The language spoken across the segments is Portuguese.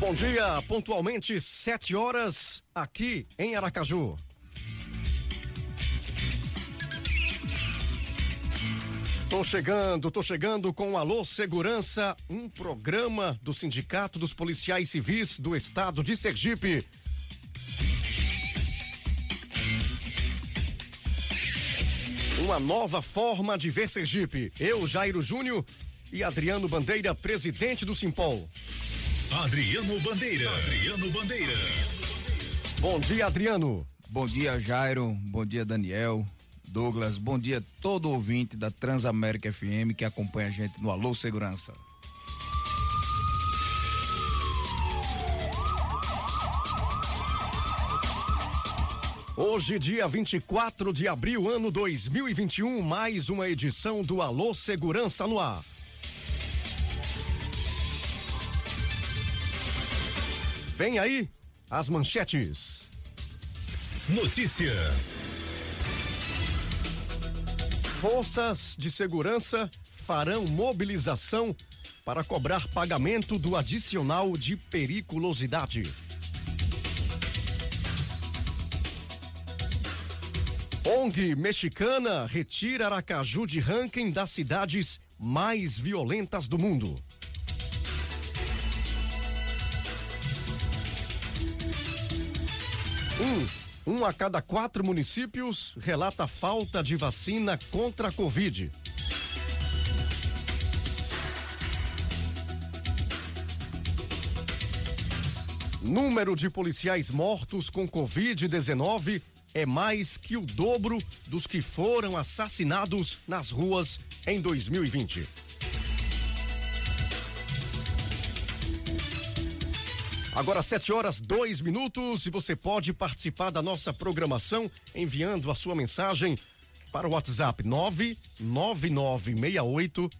Bom dia, pontualmente sete horas aqui em Aracaju. Tô chegando, tô chegando com o Alô Segurança, um programa do Sindicato dos Policiais Civis do Estado de Sergipe. Uma nova forma de ver Sergipe. Eu, Jairo Júnior e Adriano Bandeira, presidente do Simpol. Adriano Bandeira. Adriano Bandeira. Bom dia, Adriano. Bom dia, Jairo. Bom dia, Daniel. Douglas, bom dia todo ouvinte da Transamérica FM que acompanha a gente no Alô Segurança. Hoje, dia 24 de abril, ano 2021, mais uma edição do Alô Segurança no ar. Vem aí as manchetes. Notícias. Forças de segurança farão mobilização para cobrar pagamento do adicional de periculosidade. ONG mexicana retira Aracaju de ranking das cidades mais violentas do mundo. Um, a cada quatro municípios relata falta de vacina contra a Covid. Número de policiais mortos com Covid-19 é mais que o dobro dos que foram assassinados nas ruas em 2020. Agora, 7 horas, dois minutos, e você pode participar da nossa programação enviando a sua mensagem para o WhatsApp 99968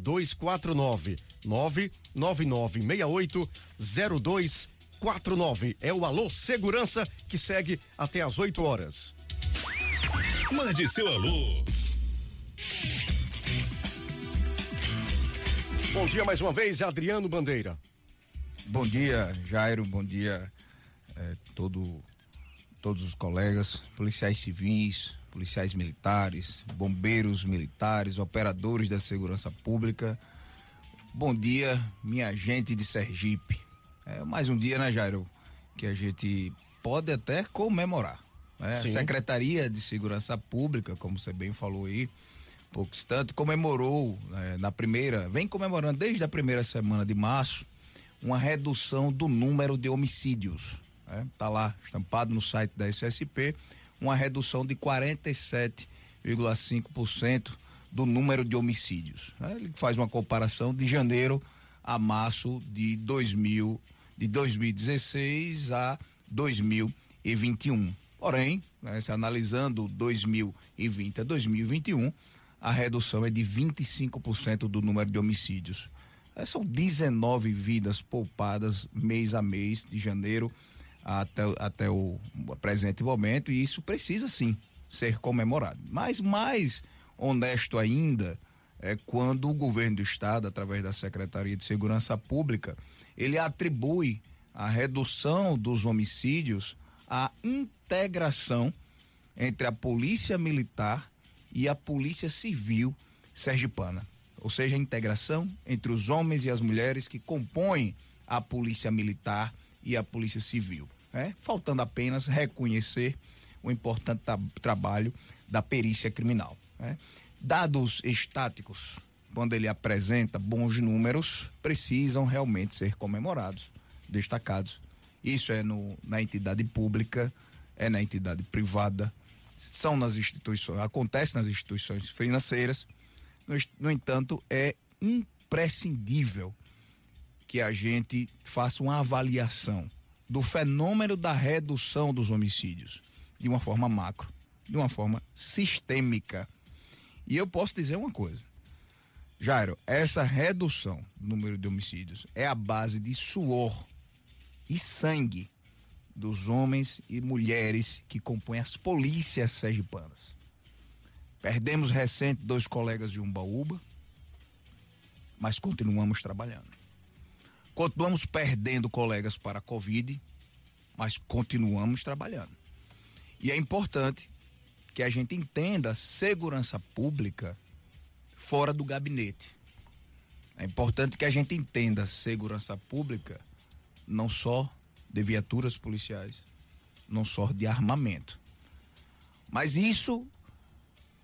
0249. 99968 0249. É o Alô Segurança que segue até às 8 horas. Mande seu alô. Bom dia mais uma vez, Adriano Bandeira. Bom dia, Jairo. Bom dia, eh, todo, todos os colegas, policiais civis, policiais militares, bombeiros militares, operadores da segurança pública. Bom dia, minha gente de Sergipe. É mais um dia, né, Jairo? Que a gente pode até comemorar. Né? A. Secretaria de Segurança Pública, como você bem falou aí, pouco distante, comemorou né, na primeira, vem comemorando desde a primeira semana de março, uma redução do número de homicídios. Né? Tá lá estampado no site da SSP, uma redução de 47,5% do número de homicídios. né? Ele faz uma comparação de janeiro a março de 2000, de 2016 a 2021. Porém, né, se analisando 2020 a 2021, a redução é de 25% do número de homicídios. Eh, São 19 vidas poupadas mês a mês, de janeiro até, até o presente momento, e isso precisa sim ser comemorado. Mas mais honesto ainda é quando o governo do estado, através da Secretaria de Segurança Pública, ele atribui a redução dos homicídios à integração entre a polícia militar e a polícia civil sergipana. Ou seja, a integração entre os homens e as mulheres que compõem a polícia militar e a polícia civil. né? Faltando apenas reconhecer o importante tra- trabalho da perícia criminal. né? Dados estáticos, quando ele apresenta bons números, precisam realmente ser comemorados, destacados. Isso é no, na entidade pública, é na entidade privada, são nas instituições, acontece nas instituições financeiras. No, entanto, é imprescindível que a gente faça uma avaliação do fenômeno da redução dos homicídios de uma forma macro, de uma forma sistêmica. E eu posso dizer uma coisa. Jairo, essa redução do número de homicídios é a base de suor e sangue dos homens e mulheres que compõem as polícias sergipanas. Perdemos recente dois colegas de Umbaúba, mas continuamos trabalhando. Continuamos perdendo colegas para a Covid, mas continuamos trabalhando. E é importante que a gente entenda a segurança pública fora do gabinete. É importante que a gente entenda a segurança pública não só de viaturas policiais, não só de armamento. Mas isso,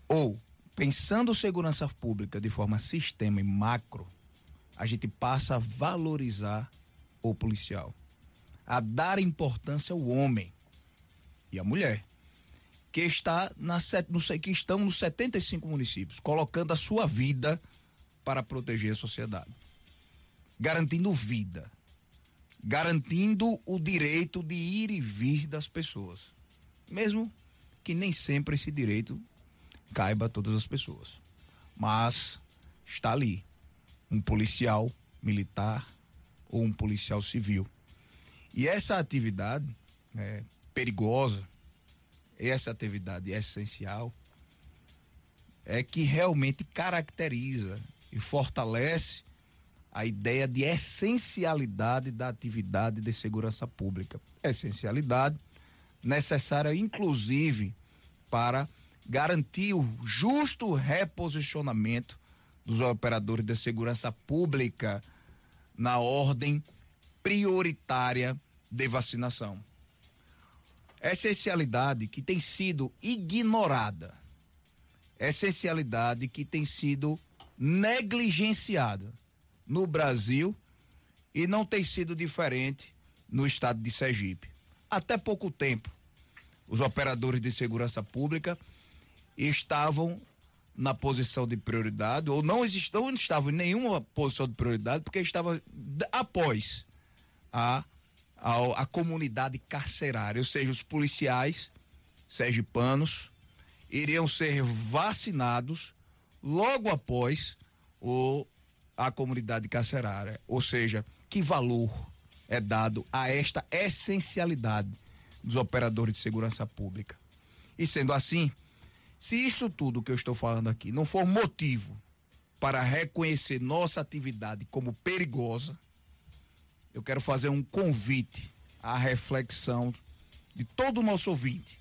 ou pensando segurança pública de forma sistema e macro, a gente passa a valorizar o policial, a dar importância ao homem e à mulher, que está na no, que estão nos 75 municípios, colocando a sua vida para proteger a sociedade, garantindo vida, garantindo o direito de ir e vir das pessoas, mesmo que nem sempre esse direito caiba a todas as pessoas, mas está ali um policial militar ou um policial civil. E essa atividade é perigosa, essa atividade essencial, é que realmente caracteriza e fortalece a ideia de essencialidade da atividade de segurança pública. Essencialidade necessária, inclusive, para garantir o justo reposicionamento dos operadores de segurança pública na ordem prioritária de vacinação. Essencialidade que tem sido ignorada, essencialidade que tem sido negligenciada no Brasil e não tem sido diferente no estado de Sergipe. Até pouco tempo, os operadores de segurança pública estavam na posição de prioridade, ou não existiam, não estavam em nenhuma posição de prioridade, porque estava após a, a, a comunidade carcerária, ou seja, os policiais sergipanos iriam ser vacinados logo após o à comunidade carcerária. Ou seja, que valor é dado a esta essencialidade dos operadores de segurança pública. E sendo assim, se isso tudo que eu estou falando aqui não for motivo para reconhecer nossa atividade como perigosa, eu quero fazer um convite à reflexão de todo o nosso ouvinte.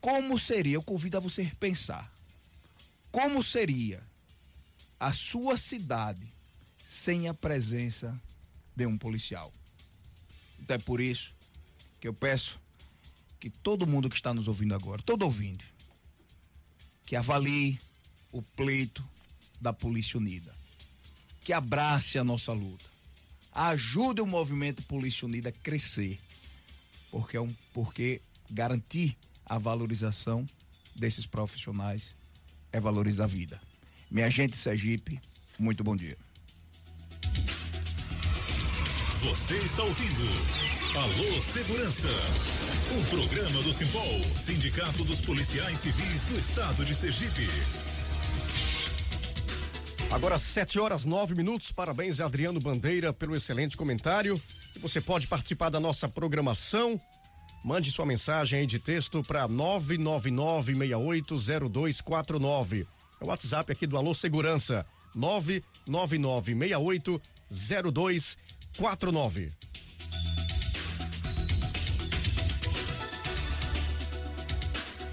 Como seria, eu convido a você pensar, como seria a sua cidade sem a presença de um policial. Então é por isso que eu peço que todo mundo que está nos ouvindo agora, todo ouvindo, que avalie o pleito da Polícia Unida, que abrace a nossa luta, ajude o movimento Polícia Unida a crescer, porque é um, porque garantir a valorização desses profissionais é valorizar a vida. Minha gente Sergipe, muito bom dia. Você está ouvindo Alô Segurança, um programa do Simpol, Sindicato dos Policiais Civis do Estado de Sergipe. Agora sete horas nove minutos. Parabéns a Adriano Bandeira pelo excelente comentário. Você pode participar da nossa programação. Mande sua mensagem aí de texto para 999680249. É o WhatsApp aqui do Alô Segurança, 999680249.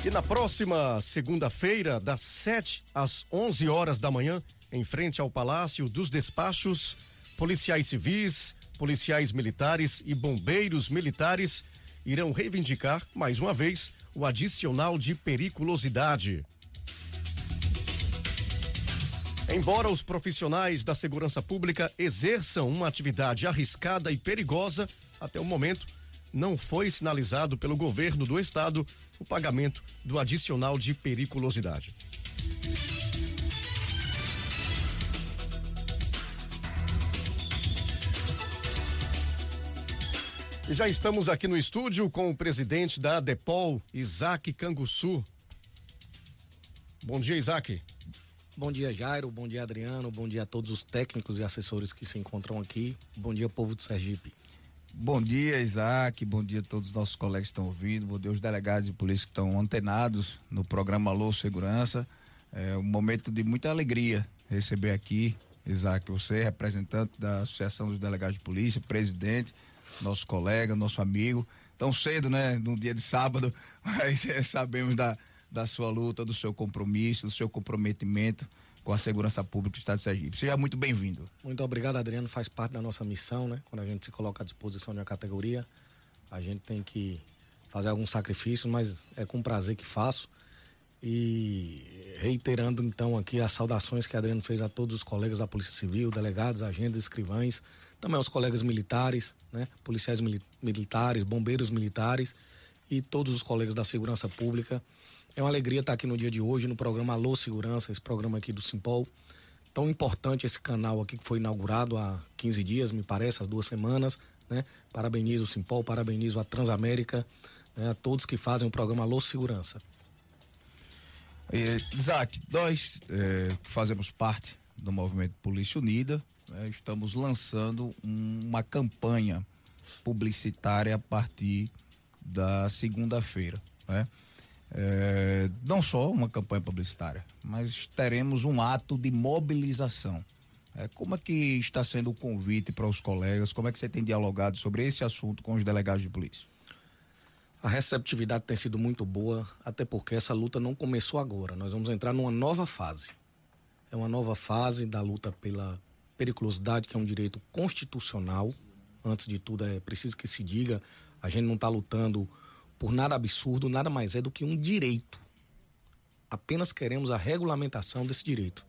E na próxima segunda-feira, das 7 às 11 horas da manhã, em frente ao Palácio dos Despachos, policiais civis, policiais militares e bombeiros militares irão reivindicar, mais uma vez, o adicional de periculosidade. Embora os profissionais da segurança pública exerçam uma atividade arriscada e perigosa, até o momento não foi sinalizado pelo governo do estado o pagamento do adicional de periculosidade. E já estamos aqui no estúdio com o presidente da Depol, Isaac Canguçu. Bom dia, Isaac. Bom dia, Jairo. Bom dia, Adriano. Bom dia a todos os técnicos e assessores que se encontram aqui. Bom dia, povo de Sergipe. Bom dia, Isaac. Bom dia a todos os nossos colegas que estão ouvindo. Bom dia aos delegados de polícia que estão antenados no programa Alô Segurança. É um momento de muita alegria receber aqui, Isaac, você, representante da Associação dos Delegados de Polícia, presidente nosso colega, nosso amigo. Tão cedo, né? No dia de sábado, mas é, sabemos da, da sua luta, do seu compromisso, do seu comprometimento com a segurança pública do Estado de Sergipe. Seja muito bem-vindo. Muito obrigado, Adriano. Faz parte da nossa missão, né? Quando a gente se coloca à disposição de uma categoria, a gente tem que fazer algum sacrifício, mas é com prazer que faço. E reiterando então aqui as saudações que Adriano fez a todos os colegas da Polícia Civil, delegados, agentes, escrivães, também aos colegas militares, né? policiais mili militares, bombeiros militares e todos os colegas da segurança pública. É uma alegria estar aqui no dia de hoje no programa Alô Segurança, esse programa aqui do Simpol. Tão importante esse canal aqui que foi inaugurado há 15 dias, me parece, as duas semanas. Né? Parabenizo o Simpol, parabenizo a Transamérica, né? a todos que fazem o programa Alô Segurança. É, Isaac, nós é, que fazemos parte do movimento Polícia Unida, né, estamos lançando um, uma campanha publicitária a partir da segunda-feira. Né? É, não só uma campanha publicitária, mas teremos um ato de mobilização. É, como é que está sendo o convite para os colegas? Como é que você tem dialogado sobre esse assunto com os delegados de polícia? A receptividade tem sido muito boa, até porque essa luta não começou agora. Nós vamos entrar numa nova fase. É uma nova fase da luta pela periculosidade, que é um direito constitucional. Antes de tudo, é preciso que se diga: a gente não está lutando por nada absurdo, nada mais é do que um direito. Apenas queremos a regulamentação desse direito.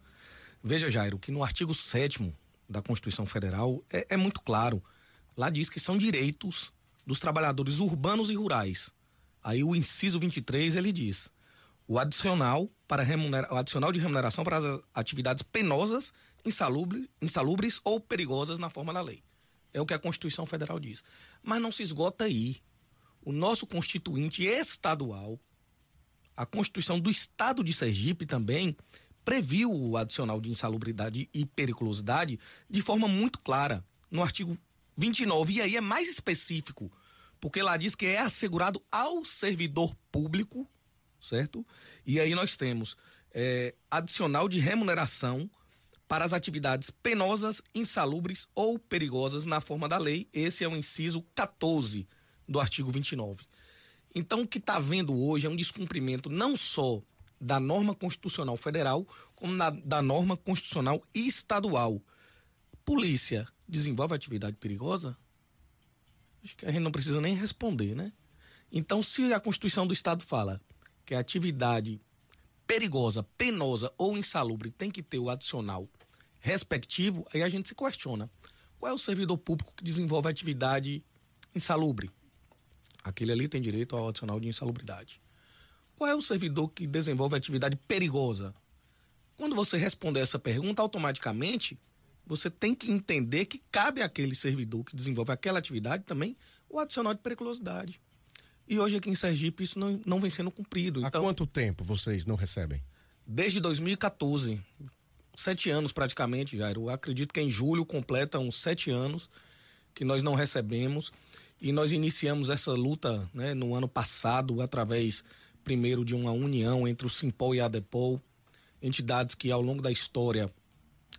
Veja, Jairo, que no artigo 7 da Constituição Federal é, é muito claro. Lá diz que são direitos dos trabalhadores urbanos e rurais. Aí o inciso 23 ele diz: o adicional para remunera, o adicional de remuneração para as atividades penosas, insalubres, insalubres ou perigosas na forma da lei. É o que a Constituição Federal diz. Mas não se esgota aí. O nosso constituinte estadual, a Constituição do Estado de Sergipe também previu o adicional de insalubridade e periculosidade de forma muito clara no artigo 29 e aí é mais específico, porque lá diz que é assegurado ao servidor público certo? E aí nós temos é, adicional de remuneração para as atividades penosas, insalubres ou perigosas na forma da lei. Esse é o inciso 14 do artigo 29. Então, o que está vendo hoje é um descumprimento não só da norma constitucional federal, como na, da norma constitucional estadual. Polícia desenvolve atividade perigosa? Acho que a gente não precisa nem responder, né? Então, se a Constituição do Estado fala que a atividade perigosa, penosa ou insalubre tem que ter o adicional respectivo, aí a gente se questiona. Qual é o servidor público que desenvolve atividade insalubre? Aquele ali tem direito ao adicional de insalubridade. Qual é o servidor que desenvolve atividade perigosa? Quando você responder essa pergunta, automaticamente você tem que entender que cabe àquele servidor que desenvolve aquela atividade também o adicional de periculosidade. E hoje aqui em Sergipe isso não, não vem sendo cumprido. Há então, quanto tempo vocês não recebem? Desde 2014. Sete anos praticamente, Jairo. Eu acredito que em julho completa uns sete anos que nós não recebemos. E nós iniciamos essa luta né, no ano passado, através, primeiro, de uma união entre o Simpol e a Depol, entidades que ao longo da história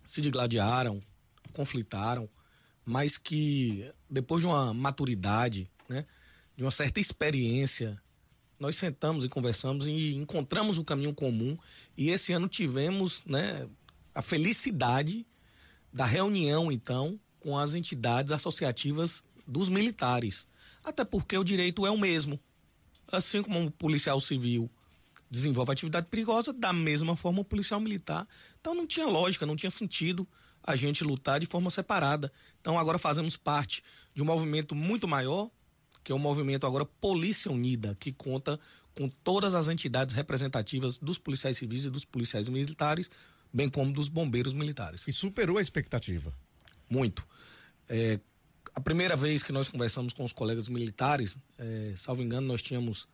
se digladiaram, conflitaram, mas que depois de uma maturidade, né, de uma certa experiência, nós sentamos e conversamos e encontramos um caminho comum. E esse ano tivemos né, a felicidade da reunião, então, com as entidades associativas dos militares. Até porque o direito é o mesmo. Assim como o policial civil desenvolve atividade perigosa, da mesma forma o policial militar. Então não tinha lógica, não tinha sentido a gente lutar de forma separada. Então agora fazemos parte de um movimento muito maior, que é o movimento agora Polícia Unida, que conta com todas as entidades representativas dos policiais civis e dos policiais militares, bem como dos bombeiros militares. E superou a expectativa? Muito. É, a primeira vez que nós conversamos com os colegas militares, é, salvo engano, nós tínhamos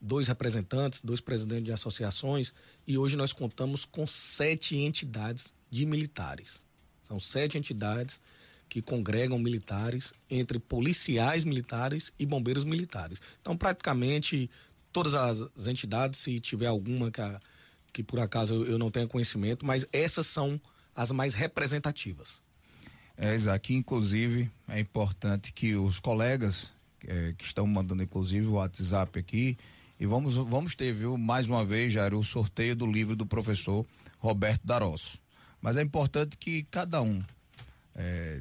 dois representantes, dois presidentes de associações, e hoje nós contamos com sete entidades de militares. São sete entidades que congregam militares entre policiais militares e bombeiros militares. Então, praticamente todas as entidades, se tiver alguma que, a, que por acaso eu, eu não tenha conhecimento, mas essas são as mais representativas. É, Isaac, inclusive é importante que os colegas é, que estão mandando inclusive o WhatsApp aqui e vamos vamos ter, viu, mais uma vez, era o sorteio do livro do professor Roberto Darosso. Mas é importante que cada um, é,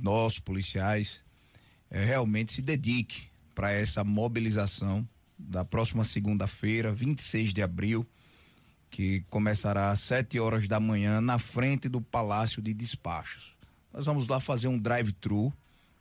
nós policiais, é, realmente se dedique para essa mobilização da próxima segunda-feira, 26 de abril, que começará às 7 horas da manhã na frente do Palácio de Despachos. Nós vamos lá fazer um drive-thru,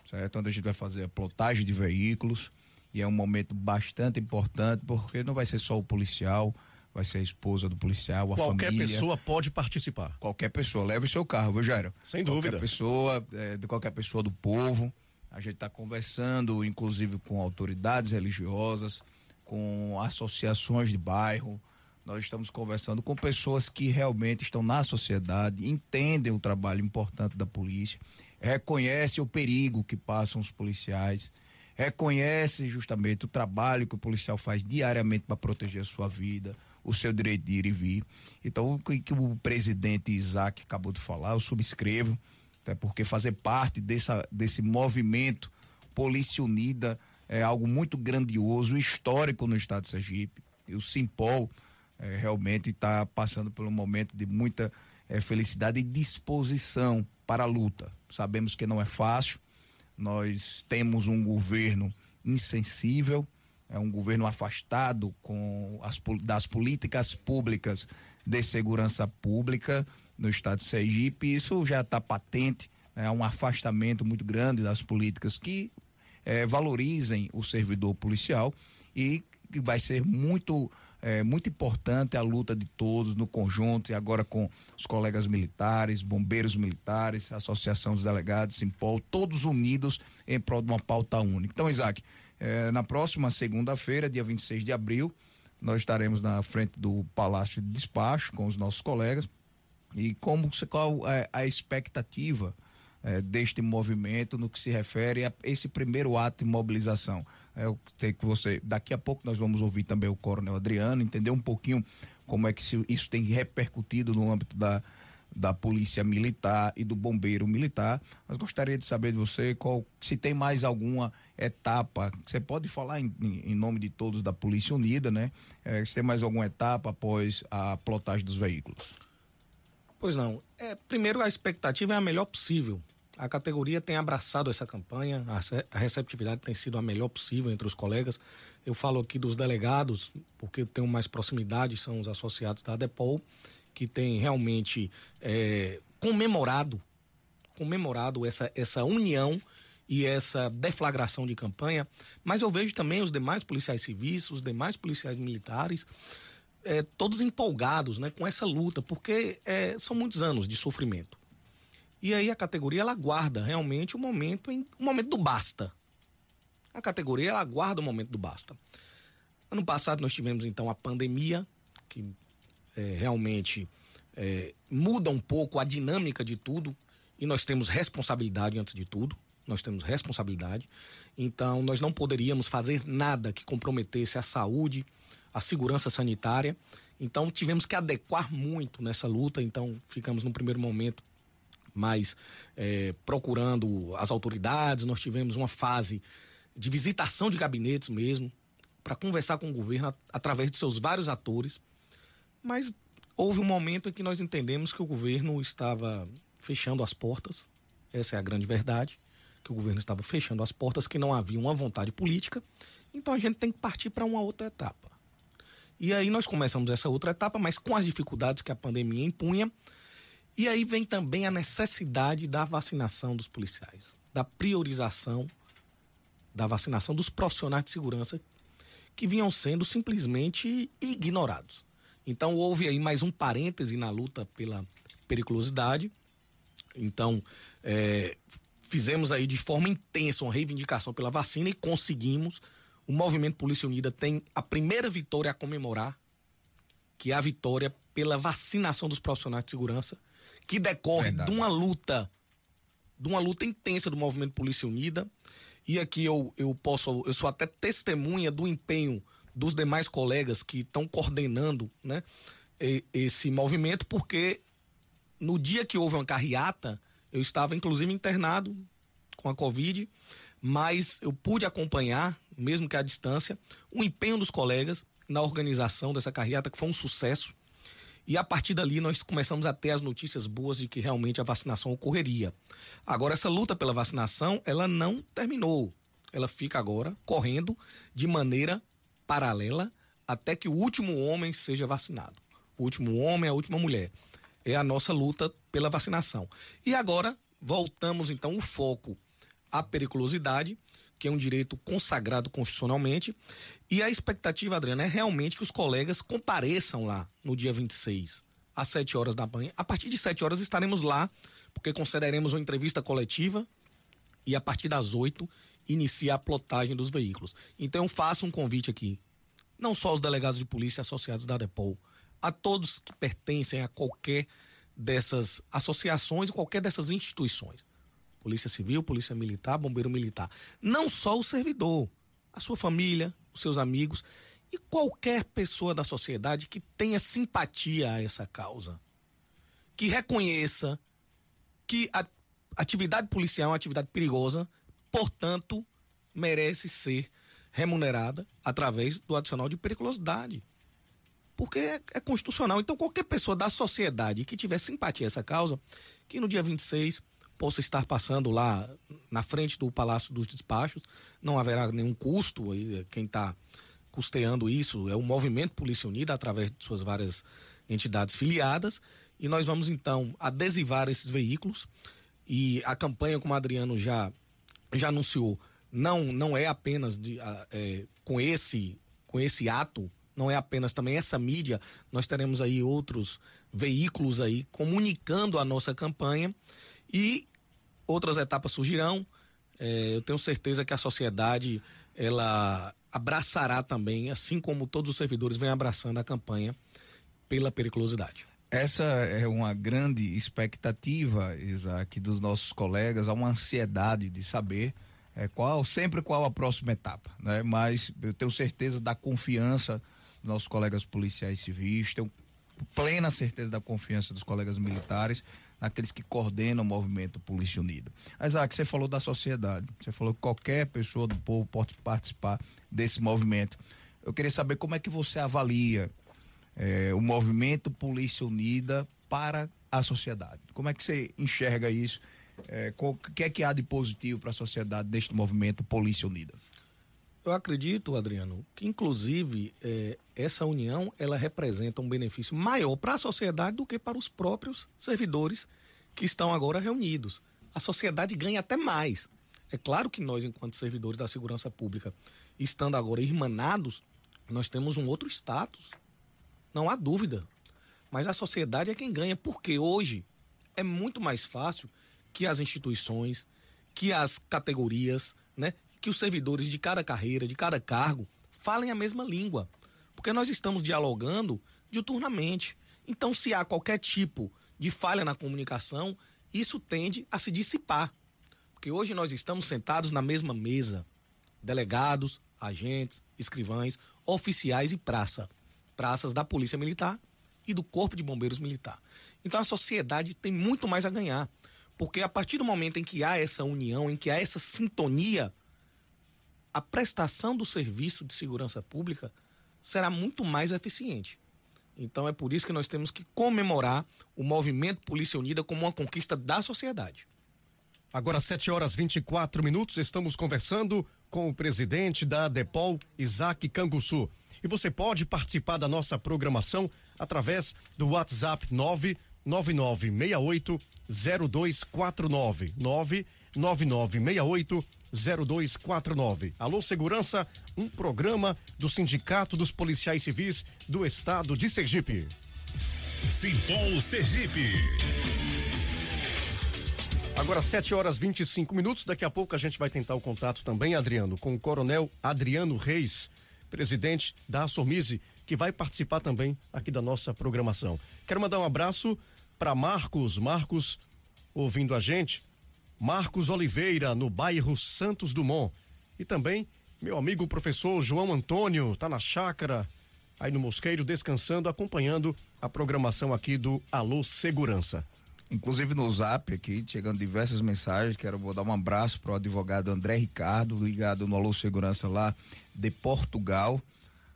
certo? Onde a gente vai fazer a plotagem de veículos e é um momento bastante importante porque não vai ser só o policial, vai ser a esposa do policial, a Qualquer família. Qualquer pessoa pode participar. Qualquer pessoa, leve o seu carro, viu, Jairo? Sem dúvida. Qualquer pessoa, é, de qualquer pessoa do povo. A gente está conversando, inclusive, com autoridades religiosas, com associações de bairro. Nós estamos conversando com pessoas que realmente estão na sociedade, entendem o trabalho importante da polícia, reconhecem o perigo que passam os policiais, reconhecem justamente o trabalho que o policial faz diariamente para proteger a sua vida, o seu direito de ir e vir. Então, o que o presidente Isaac acabou de falar, eu subscrevo, até porque fazer parte dessa, desse movimento Polícia Unida é algo muito grandioso, histórico no estado de Sergipe. E o Simpol é, realmente está passando por um momento de muita é, felicidade e disposição para a luta. Sabemos que não é fácil, nós temos um governo insensível, é um governo afastado com as, das políticas públicas de segurança pública no estado de Sergipe. Isso já está patente, é um afastamento muito grande das políticas que é, valorizem o servidor policial e vai ser muito é muito importante a luta de todos no conjunto e agora com os colegas militares, bombeiros militares, Associação dos Delegados, Simpol, todos unidos em prol de uma pauta única. Então, Isaac, é, na próxima segunda-feira, dia 26 de abril, nós estaremos na frente do Palácio de Despacho com os nossos colegas. E como qual é a expectativa é, deste movimento no que se refere a esse primeiro ato de mobilização? É o que você. Daqui a pouco nós vamos ouvir também o Coronel Adriano, entender um pouquinho como é que isso tem repercutido no âmbito da, da polícia militar e do bombeiro militar. Mas gostaria de saber de você qual, se tem mais alguma etapa. Você pode falar em, em nome de todos da Polícia Unida, né? É, se tem mais alguma etapa após a plotagem dos veículos. Pois não. É, primeiro, a expectativa é a melhor possível. A categoria tem abraçado essa campanha, a receptividade tem sido a melhor possível entre os colegas. Eu falo aqui dos delegados, porque eu tenho mais proximidade, são os associados da Depol, que tem realmente é, comemorado, comemorado essa, essa união e essa deflagração de campanha. Mas eu vejo também os demais policiais civis, os demais policiais militares, é, todos empolgados né, com essa luta, porque é, são muitos anos de sofrimento. E aí a categoria ela guarda realmente o momento em momento do basta. A categoria ela guarda o momento do basta. Ano passado nós tivemos então a pandemia que é, realmente é, muda um pouco a dinâmica de tudo e nós temos responsabilidade antes de tudo. Nós temos responsabilidade. Então nós não poderíamos fazer nada que comprometesse a saúde, a segurança sanitária. Então tivemos que adequar muito nessa luta. Então ficamos no primeiro momento mais é, procurando as autoridades. Nós tivemos uma fase de visitação de gabinetes mesmo, para conversar com o governo através de seus vários atores. Mas houve um momento em que nós entendemos que o governo estava fechando as portas. Essa é a grande verdade. Que o governo estava fechando as portas, que não havia uma vontade política. Então a gente tem que partir para uma outra etapa. E aí nós começamos essa outra etapa, mas com as dificuldades que a pandemia impunha, e aí vem também a necessidade da vacinação dos policiais, da priorização da vacinação dos profissionais de segurança que vinham sendo simplesmente ignorados. Então houve aí mais um parêntese na luta pela periculosidade. Então é, fizemos aí de forma intensa uma reivindicação pela vacina e conseguimos. O Movimento Polícia Unida tem a primeira vitória a comemorar, que é a vitória pela vacinação dos profissionais de segurança, que decorre Verdade. de uma luta, de uma luta intensa do Movimento Polícia Unida. E aqui eu, eu posso, eu sou até testemunha do empenho dos demais colegas que estão coordenando, né, esse movimento, porque no dia que houve uma carreata, eu estava inclusive internado com a Covid, mas eu pude acompanhar, mesmo que à distância, o empenho dos colegas na organização dessa carreata, que foi um sucesso. E a partir dali nós começamos a ter as notícias boas de que realmente a vacinação ocorreria. Agora, essa luta pela vacinação, ela não terminou. Ela fica agora correndo de maneira paralela até que o último homem seja vacinado. O último homem, a última mulher. É a nossa luta pela vacinação. E agora voltamos então o foco à periculosidade, que é um direito consagrado constitucionalmente, e a expectativa, Adriana, é realmente que os colegas compareçam lá no dia 26, às 7 horas da manhã. A partir de 7 horas estaremos lá, porque concederemos uma entrevista coletiva e a partir das 8 inicia a plotagem dos veículos. Então faço um convite aqui, não só aos delegados de polícia associados da Depol, a todos que pertencem a qualquer dessas associações e qualquer dessas instituições. Polícia Civil, Polícia Militar, Bombeiro Militar. Não só o servidor, a sua família, os seus amigos e qualquer pessoa da sociedade que tenha simpatia a essa causa. Que reconheça que a atividade policial é uma atividade perigosa, portanto, merece ser remunerada através do adicional de periculosidade. Porque é, é, constitucional. Então, qualquer pessoa da sociedade que tiver simpatia a essa causa, que no dia 26 possa estar passando lá na frente do Palácio dos Despachos, não haverá nenhum custo, quem está custeando isso é o Movimento Polícia Unida, através de suas várias entidades filiadas, e nós vamos então adesivar esses veículos, e a campanha, como o Adriano já, já anunciou, não, não é apenas de, é, com, esse, com esse ato, não é apenas também essa mídia, nós teremos aí outros veículos aí comunicando a nossa campanha e outras etapas surgirão. É, eu tenho certeza que a sociedade ela abraçará também, assim como todos os servidores vêm abraçando a campanha pela periculosidade. Essa é uma grande expectativa, Isaac, dos nossos colegas, há uma ansiedade de saber é, qual, sempre qual a próxima etapa, né? Mas eu tenho certeza da confiança dos nossos colegas policiais civis, tenho plena certeza da confiança dos colegas militares naqueles que coordenam o movimento Polícia Unida. Isaac, você falou da sociedade, você falou que qualquer pessoa do povo pode participar desse movimento. Eu queria saber como é que você avalia eh, o movimento Polícia Unida para a sociedade. Como é que você enxerga isso? Eh, o que é que há de positivo para a sociedade deste movimento Polícia Unida? Eu acredito, Adriano, que inclusive eh, essa união ela representa um benefício maior para a sociedade do que para os próprios servidores que estão agora reunidos. A sociedade ganha até mais. É claro que nós, enquanto servidores da segurança pública, estando agora irmanados, nós temos um outro status. Não há dúvida. Mas a sociedade é quem ganha, porque hoje é muito mais fácil que as instituições, que as categorias, né, que os servidores de cada carreira, de cada cargo, falem a mesma língua. Porque nós estamos dialogando diuturnamente. Então, se há qualquer tipo de falha na comunicação, isso tende a se dissipar. Porque hoje nós estamos sentados na mesma mesa. Delegados, agentes, escrivães, oficiais e praça. Praças da Polícia Militar e do Corpo de Bombeiros Militar. Então a sociedade tem muito mais a ganhar. Porque a partir do momento em que há essa união, em que há essa sintonia, a prestação do serviço de segurança pública será muito mais eficiente. Então é por isso que nós temos que comemorar o movimento Polícia Unida como uma conquista da sociedade. Agora, 7 horas 24 minutos, estamos conversando com o presidente da Depol, Isaac Canguçu. E você pode participar da nossa programação através do WhatsApp 99968 0249 99968 0249. Alô Segurança, um programa do Sindicato dos Policiais Civis do Estado de Sergipe. Simpol Sergipe. Agora, 7 horas 25 minutos. Daqui a pouco a gente vai tentar o contato também, Adriano, com o Coronel Adriano Reis, presidente da Assomise, que vai participar também aqui da nossa programação. Quero mandar um abraço para Marcos. Marcos, ouvindo a gente. Marcos Oliveira, no bairro Santos Dumont. E também meu amigo professor João Antônio, tá na chácara, aí no Mosqueiro, descansando, acompanhando a programação aqui do Alô Segurança. Inclusive no zap aqui, chegando diversas mensagens. Quero vou dar um abraço para o advogado André Ricardo, ligado no Alô Segurança lá de Portugal.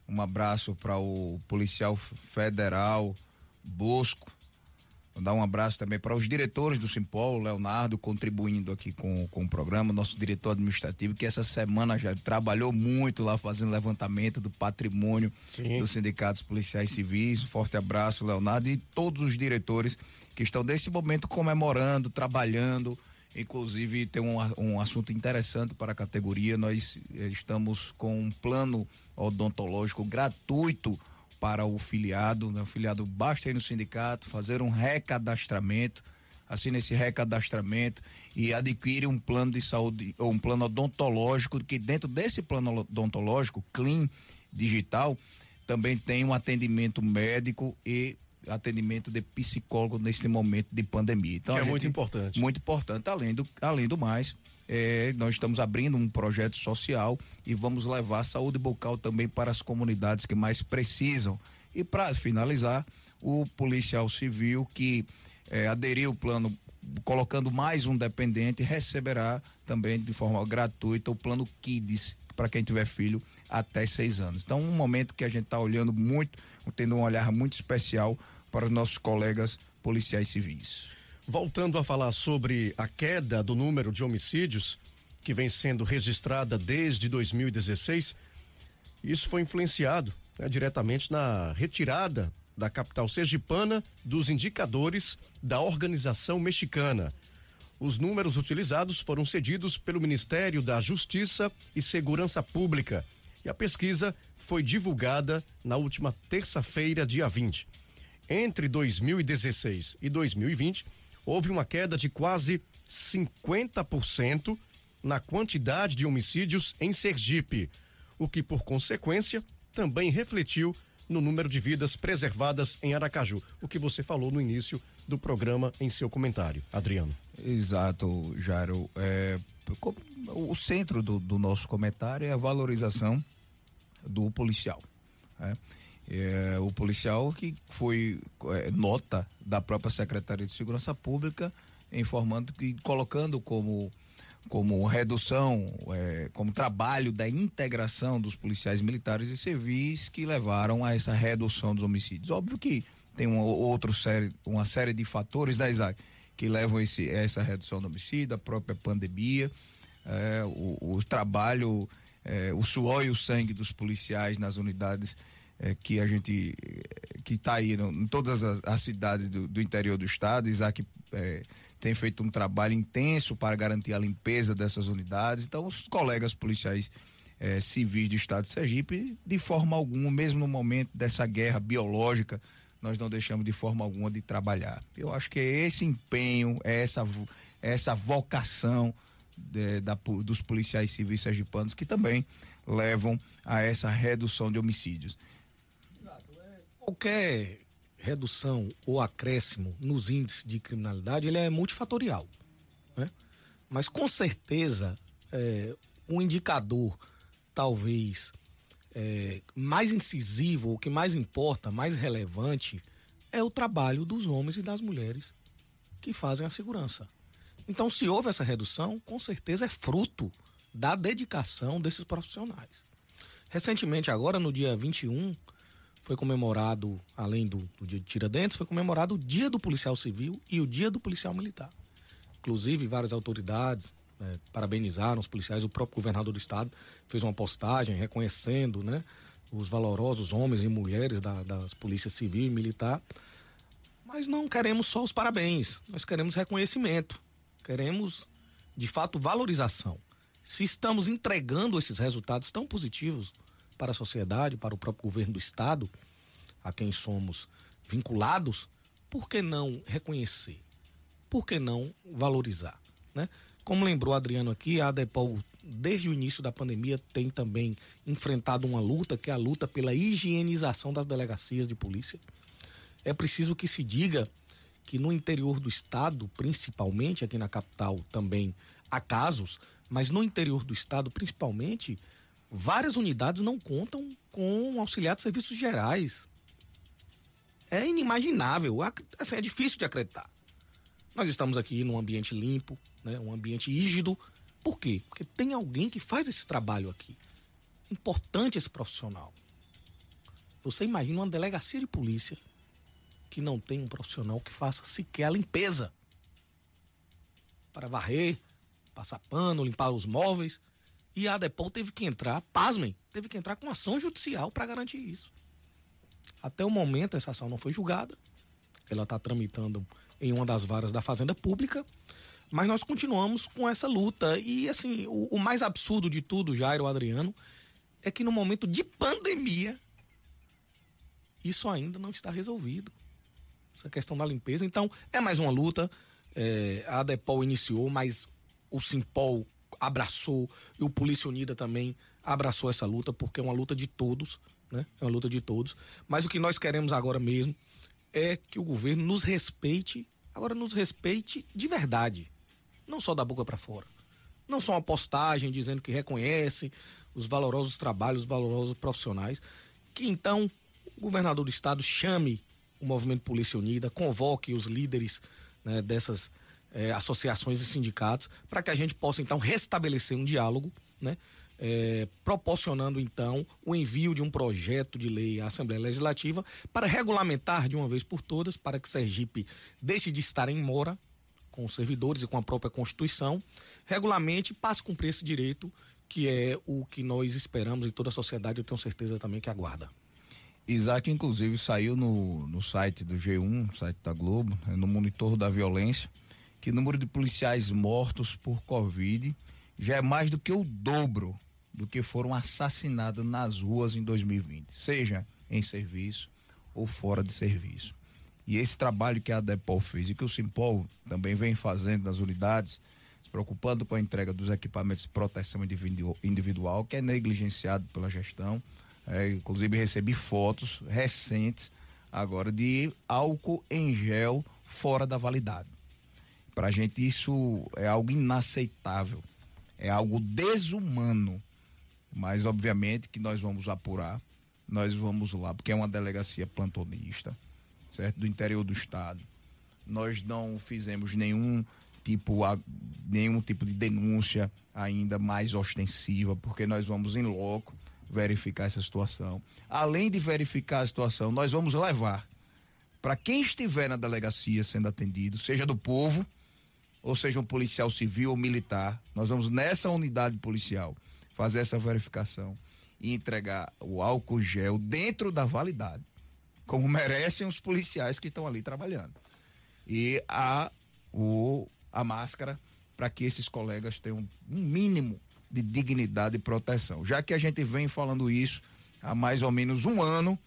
Um abraço para o policial federal Bosco. Vou dar um abraço também para os diretores do Simpol, Leonardo, contribuindo aqui com, com o programa, nosso diretor administrativo, que essa semana já trabalhou muito lá fazendo levantamento do patrimônio Sim. dos sindicatos policiais civis. Um forte abraço, Leonardo, e todos os diretores que estão nesse momento comemorando, trabalhando. Inclusive, tem um, um assunto interessante para a categoria. Nós eh, estamos com um plano odontológico gratuito para o filiado. Né? O filiado basta ir no sindicato, fazer um recadastramento, assina esse recadastramento e adquire um plano de saúde ou um plano odontológico, que dentro desse plano odontológico, Clean Digital, também tem um atendimento médico e atendimento de psicólogo nesse momento de pandemia. Então, é gente, muito importante. Muito importante, além do, além do mais, é, nós estamos abrindo um projeto social e vamos levar saúde bucal também para as comunidades que mais precisam. E para finalizar, o policial civil que é, aderiu ao plano colocando mais um dependente receberá também de forma gratuita o plano Kids para quem tiver filho até seis anos. Então, um momento que a gente está olhando muito, tendo um olhar muito especial para os nossos colegas policiais civis. Voltando a falar sobre a queda do número de homicídios que vem sendo registrada desde 2016, isso foi influenciado né, diretamente na retirada da capital sergipana dos indicadores da organização mexicana. Os números utilizados foram cedidos pelo Ministério da Justiça e Segurança Pública e a pesquisa foi divulgada na última terça-feira, dia 20. Entre 2016 e 2020, houve uma queda de quase 50% na quantidade de homicídios em Sergipe, o que, por consequência, também refletiu no número de vidas preservadas em Aracaju, o que você falou no início do programa em seu comentário, Adriano. Exato, Jairo. É, o centro do, do, nosso comentário é a valorização do policial. Né? É, o policial que foi é, nota da própria Secretaria de Segurança Pública informando que colocando como como redução, é, como trabalho da integração dos policiais militares e civis que levaram a essa redução dos homicídios. Óbvio que tem uma outro série, uma série de fatores da né, Isaac que levam esse, essa redução do homicídio, a própria pandemia, é, o, o, trabalho, é, o suor e o sangue dos policiais nas unidades é, que a gente que está aí no, em todas as, as cidades do, do, interior do estado, Isaac é, tem feito um trabalho intenso para garantir a limpeza dessas unidades. Então, os colegas policiais é, civis do estado de Sergipe, de forma alguma, mesmo no momento dessa guerra biológica, nós não deixamos de forma alguma de trabalhar. Eu acho que é esse empenho, é essa, é essa vocação de, da, dos policiais civis sergipanos que também levam a essa redução de homicídios qualquer redução ou acréscimo nos índices de criminalidade, ele é multifatorial. Né? Mas com certeza, é, um indicador talvez é, mais incisivo, o que mais importa, mais relevante, é o trabalho dos homens e das mulheres que fazem a segurança. Então, se houve essa redução, com certeza é fruto da dedicação desses profissionais. Recentemente, agora no dia 21, foi comemorado, além do, do dia de Tiradentes, foi comemorado o dia do policial civil e o dia do policial militar. Inclusive, várias autoridades né, parabenizaram os policiais, o próprio governador do estado fez uma postagem reconhecendo né, os valorosos homens e mulheres da, das polícias civil e militar. Mas não queremos só os parabéns, nós queremos reconhecimento, queremos, de fato, valorização. Se estamos entregando esses resultados tão positivos para a sociedade, para o próprio governo do Estado, a quem somos vinculados, por que não reconhecer? Por que não valorizar? né? Como lembrou Adriano aqui, a ADEPOL, desde o início da pandemia, tem também enfrentado uma luta, que é a luta pela higienização das delegacias de polícia. É preciso que se diga que no interior do estado, principalmente aqui na capital também há casos, mas no interior do estado, principalmente, várias unidades não contam com auxiliar de serviços gerais. É inimaginável, assim, é difícil de acreditar. Nós estamos aqui num ambiente limpo, né, um ambiente rígido. Por quê? Porque tem alguém que faz esse trabalho aqui. Importante esse profissional. Você imagina uma delegacia de polícia que não tem um profissional que faça sequer a limpeza para varrer, passar pano, limpar os móveis. E a Depol teve que entrar, pasmem, teve que entrar com ação judicial para garantir isso. Até o momento, essa ação não foi julgada. Ela está tramitando em uma das varas da Fazenda Pública mas nós continuamos com essa luta. E, assim, o, o mais absurdo de tudo, Jairo Adriano, é que no momento de pandemia, isso ainda não está resolvido. Essa questão da limpeza. Então, é mais uma luta. É, a Depol iniciou, mas o Simpol abraçou e o Polícia Unida também abraçou essa luta, porque é uma luta de todos, né? É uma luta de todos. Mas o que nós queremos agora mesmo é que o governo nos respeite, agora nos respeite de verdade não só da boca para fora. Não só uma postagem dizendo que reconhece os valorosos trabalhos, os valorosos profissionais, que então o governador do estado chame o movimento Polícia Unida, convoque os líderes né, dessas eh, associações e sindicatos, para que a gente possa então restabelecer um diálogo, né, eh, proporcionando então o envio de um projeto de lei à Assembleia Legislativa para regulamentar de uma vez por todas, para que Sergipe deixe de estar em mora com os servidores e com a própria Constituição, regulamente passe a cumprir esse direito, que é o que nós esperamos e toda a sociedade, eu tenho certeza também que aguarda. Isaac, inclusive, saiu no, no site do G1, site da Globo, né, no monitor da violência, que o número de policiais mortos por Covid já é mais do que o dobro do que foram assassinados nas ruas em 2020, seja em serviço ou fora de serviço. E esse trabalho que a Depol fez e que o Simpol também vem fazendo nas unidades, se preocupando com a entrega dos equipamentos de proteção individual, que é negligenciado pela gestão. É, inclusive recebi fotos recentes agora de álcool em gel fora da validade. Para a gente isso é algo inaceitável, é algo desumano. Mas obviamente que nós vamos apurar, nós vamos lá, porque é uma delegacia plantonista certo? Do interior do estado. Nós não fizemos nenhum tipo, nenhum tipo de denúncia ainda mais ostensiva, porque nós vamos em loco verificar essa situação. Além de verificar a situação, nós vamos levar para quem estiver na delegacia sendo atendido, seja do povo, ou seja um policial civil ou militar, nós vamos nessa unidade policial fazer essa verificação e entregar o álcool gel dentro da validade como merecem os policiais que estão ali trabalhando. E a, o, a máscara para que esses colegas tenham um mínimo de dignidade e proteção. Já que a gente vem falando isso há mais ou menos um ano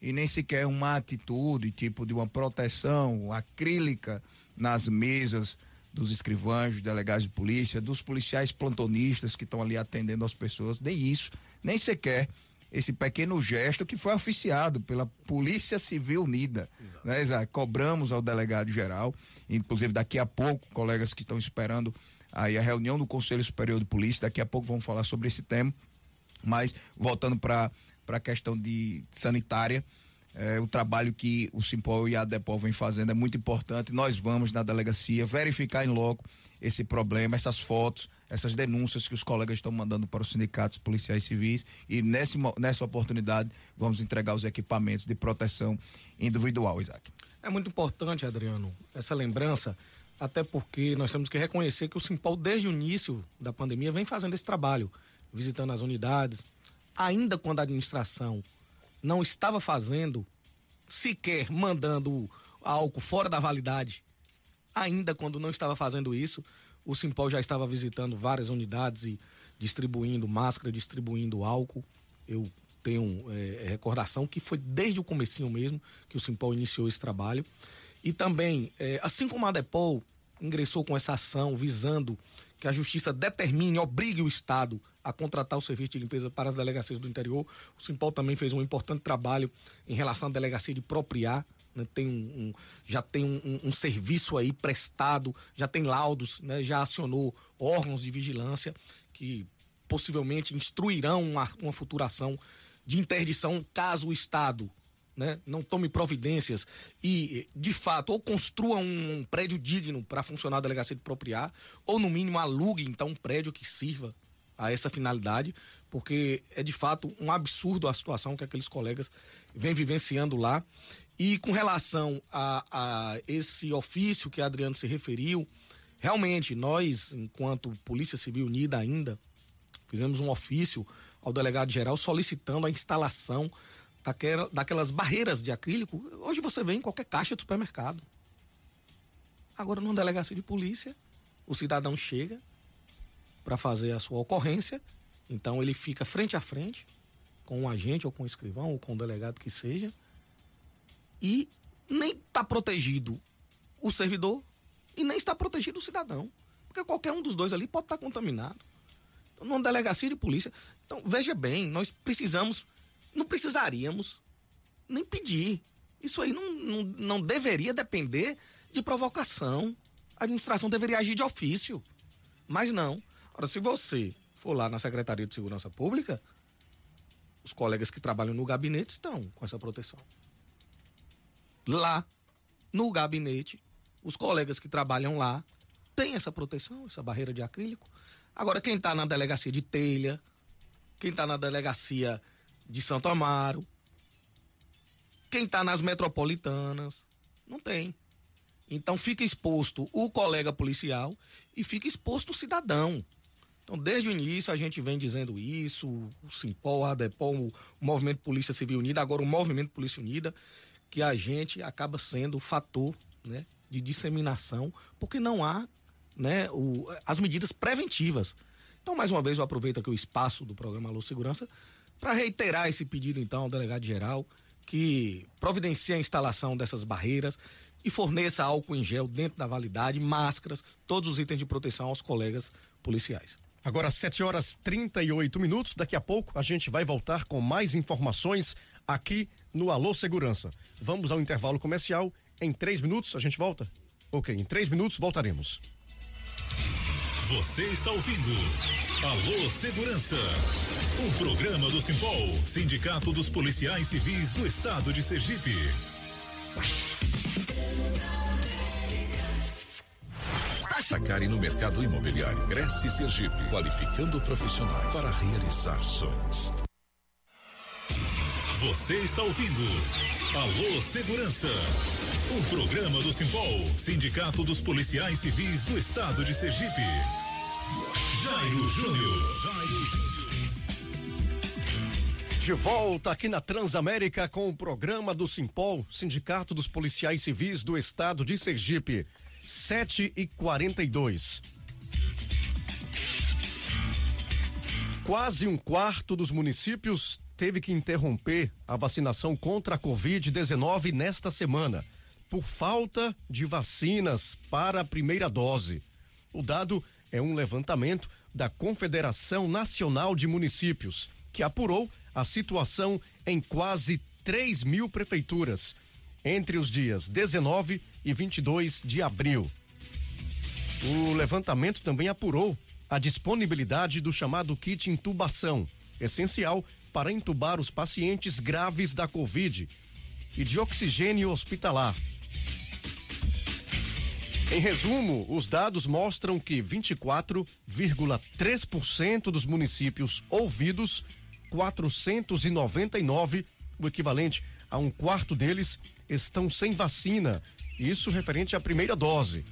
e nem sequer uma atitude, tipo de uma proteção acrílica nas mesas dos escrivães, dos delegados de polícia, dos policiais plantonistas que estão ali atendendo as pessoas, nem isso, nem sequer esse pequeno gesto que foi oficiado pela Polícia Civil Unida. Exato. Né, Isaac? Cobramos ao delegado geral, inclusive daqui a pouco, colegas que estão esperando aí a reunião do Conselho Superior de Polícia, daqui a pouco vamos falar sobre esse tema. Mas voltando para a questão de sanitária, é, o trabalho que o Simpol e a Depol vem fazendo é muito importante. Nós vamos na delegacia verificar em loco esse problema, essas fotos, essas denúncias que os colegas estão mandando para os sindicatos policiais civis e nesse, nessa oportunidade vamos entregar os equipamentos de proteção individual, Isaac. É muito importante, Adriano, essa lembrança, até porque nós temos que reconhecer que o Simpol, desde o início da pandemia, vem fazendo esse trabalho, visitando as unidades, ainda quando a administração não estava fazendo, sequer mandando álcool fora da validade, ainda quando não estava fazendo isso, o Simpol já estava visitando várias unidades e distribuindo máscara, distribuindo álcool. Eu tenho é, recordação que foi desde o comecinho mesmo que o Simpol iniciou esse trabalho. E também, é, assim como a Depol, ingressou com essa ação visando que a justiça determine, obrigue o Estado a contratar o serviço de limpeza para as delegacias do interior. O Simpol também fez um importante trabalho em relação à delegacia de Propriar. Né? Tem um, um, já tem um, um, serviço aí prestado, já tem laudos, né? já acionou órgãos de vigilância que possivelmente instruirão uma, uma futura ação de interdição caso o Estado né, não tome providências e, de fato, ou construa um prédio digno para funcionar a delegacia de propriar, ou no mínimo alugue então um prédio que sirva a essa finalidade, porque é de fato um absurdo a situação que aqueles colegas vêm vivenciando lá. E com relação a, a esse ofício que Adriano se referiu, realmente nós, enquanto Polícia Civil Unida ainda, fizemos um ofício ao delegado geral solicitando a instalação daquela, daquelas barreiras de acrílico. Hoje você vê em qualquer caixa de supermercado. Agora, numa delegacia de polícia, o cidadão chega para fazer a sua ocorrência, então ele fica frente a frente com um agente ou com um escrivão ou com um delegado que seja, e nem está protegido o servidor e nem está protegido o cidadão, porque qualquer um dos dois ali pode estar tá contaminado. Então, numa delegacia de polícia, então veja bem, nós precisamos não precisaríamos nem pedir. Isso aí não, não, não deveria depender de provocação. A administração deveria agir de ofício. Mas não. Ora, se você for lá na Secretaria de Segurança Pública, os colegas que trabalham no gabinete estão com essa proteção. Lá, no gabinete, os colegas que trabalham lá têm essa proteção, essa barreira de acrílico. Agora, quem está na delegacia de telha, quem está na delegacia de Santo Amaro. Quem está nas metropolitanas, não tem. Então fica exposto o colega policial e fica exposto o cidadão. Então, desde o início a gente vem dizendo isso, o Simpol, a Adepol, o Movimento Polícia Civil Unida, agora o Movimento Polícia Unida, que a gente acaba sendo o fator né, de disseminação, porque não há né, o, as medidas preventivas. Então, mais uma vez, eu aproveito aqui o espaço do programa Alô Segurança para reiterar esse pedido, então, ao delegado geral que providencie a instalação dessas barreiras e forneça álcool em gel dentro da validade, máscaras, todos os itens de proteção aos colegas policiais. Agora, 7 horas 38 minutos. Daqui a pouco a gente vai voltar com mais informações aqui no Alô Segurança. Vamos ao intervalo comercial. Em três minutos a gente volta? Ok, em três minutos voltaremos. Você está ouvindo Alô Segurança. Um programa do Simpol, Sindicato dos Policiais Civis do Estado de Sergipe. Sacari no mercado imobiliário. Cresce Sergipe, qualificando profissionais para realizar sonhos. Você está ouvindo Alô Segurança. Um programa do Simpol, Sindicato dos Policiais Civis do Estado de Sergipe. Jairo Júnior. Jairo Júnior. De volta aqui na Transamérica com o programa do Simpol, Sindicato dos Policiais Civis do Estado de Sergipe. 7 e 42 Quase um quarto dos municípios teve que interromper a vacinação contra a Covid-19 nesta semana, por falta de vacinas para a primeira dose. O dado é um levantamento da Confederação Nacional de Municípios, que apurou a situação em quase 3 mil prefeituras entre os dias 19 e 22 de abril. O levantamento também apurou a disponibilidade do chamado kit intubação, essencial para intubar os pacientes graves da Covid, e de oxigênio hospitalar. Em resumo, os dados mostram que 24,3% dos municípios ouvidos 499, o equivalente a um quarto deles, estão sem vacina. Isso referente à primeira dose.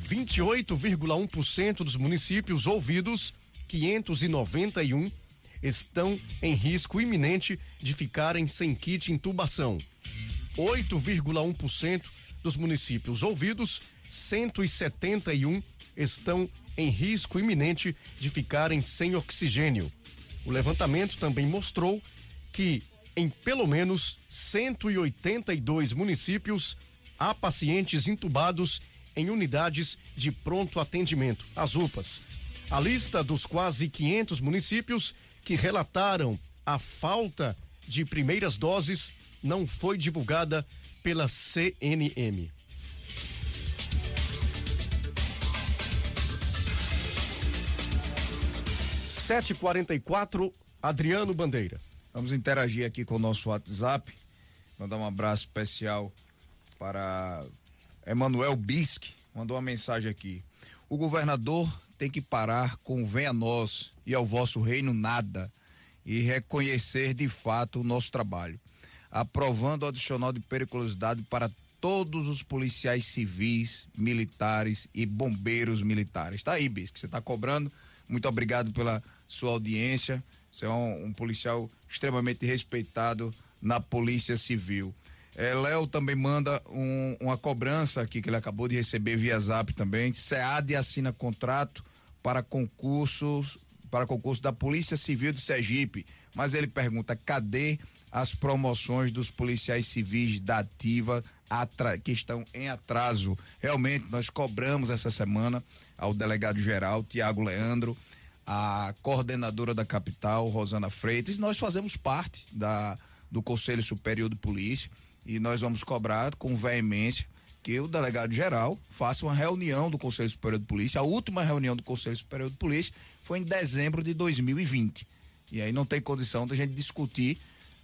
28,1% dos municípios ouvidos, 591, estão em risco iminente de ficarem sem kit intubação. 8,1% dos municípios ouvidos, 171 estão em risco iminente de ficarem sem oxigênio. O levantamento também mostrou que em pelo menos 182 municípios há pacientes intubados em unidades de pronto atendimento, as UPAs. A lista dos quase 500 municípios que relataram a falta de primeiras doses não foi divulgada pela CNM. Sete quarenta e quatro, Adriano Bandeira. Vamos interagir aqui com o nosso WhatsApp. Mandar um abraço especial para Emanuel Bisque. Mandou uma mensagem aqui. O governador tem que parar com venha a nós e ao vosso reino nada e reconhecer de fato o nosso trabalho, aprovando o adicional de periculosidade para todos os policiais civis, militares e bombeiros militares. Tá aí, Bis, que você está cobrando. Muito obrigado pela sua audiência. Você é um, um policial extremamente respeitado na Polícia Civil. É, Léo também manda um, uma cobrança aqui que ele acabou de receber via Zap também. SEAD assina contrato para concursos para concurso da Polícia Civil de Sergipe, mas ele pergunta: cadê as promoções dos policiais civis da ativa que estão em atraso? Realmente, nós cobramos essa semana ao delegado geral, Tiago Leandro, a coordenadora da capital, Rosana Freitas, nós fazemos parte da, do Conselho Superior de Polícia e nós vamos cobrar com veemência que o delegado geral faça uma reunião do Conselho Superior de Polícia. A última reunião do Conselho Superior de Polícia foi em dezembro de 2020. E aí não tem condição da gente discutir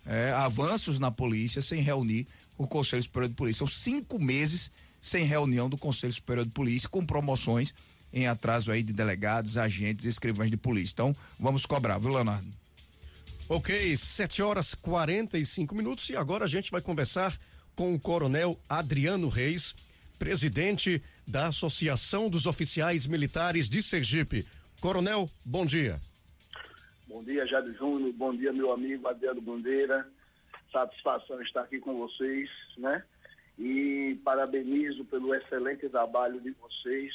é, avanços na polícia sem reunir o Conselho Superior de Polícia. São cinco meses sem reunião do Conselho Superior de Polícia, com promoções em atraso aí de delegados, agentes e escrivães de polícia. Então, vamos cobrar, viu, Leonardo? Ok, 7 horas 45 minutos e agora a gente vai conversar com o Coronel Adriano Reis, presidente da Associação dos Oficiais Militares de Sergipe. Coronel, bom dia. Bom dia, Jair Júnior. Bom dia, meu amigo Adriano Bandeira. Satisfação estar aqui com vocês, né? E parabenizo pelo excelente trabalho de vocês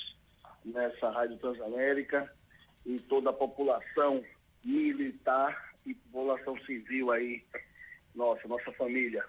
nessa Rádio Transamérica e toda a população militar e população civil aí, nossa, nossa família.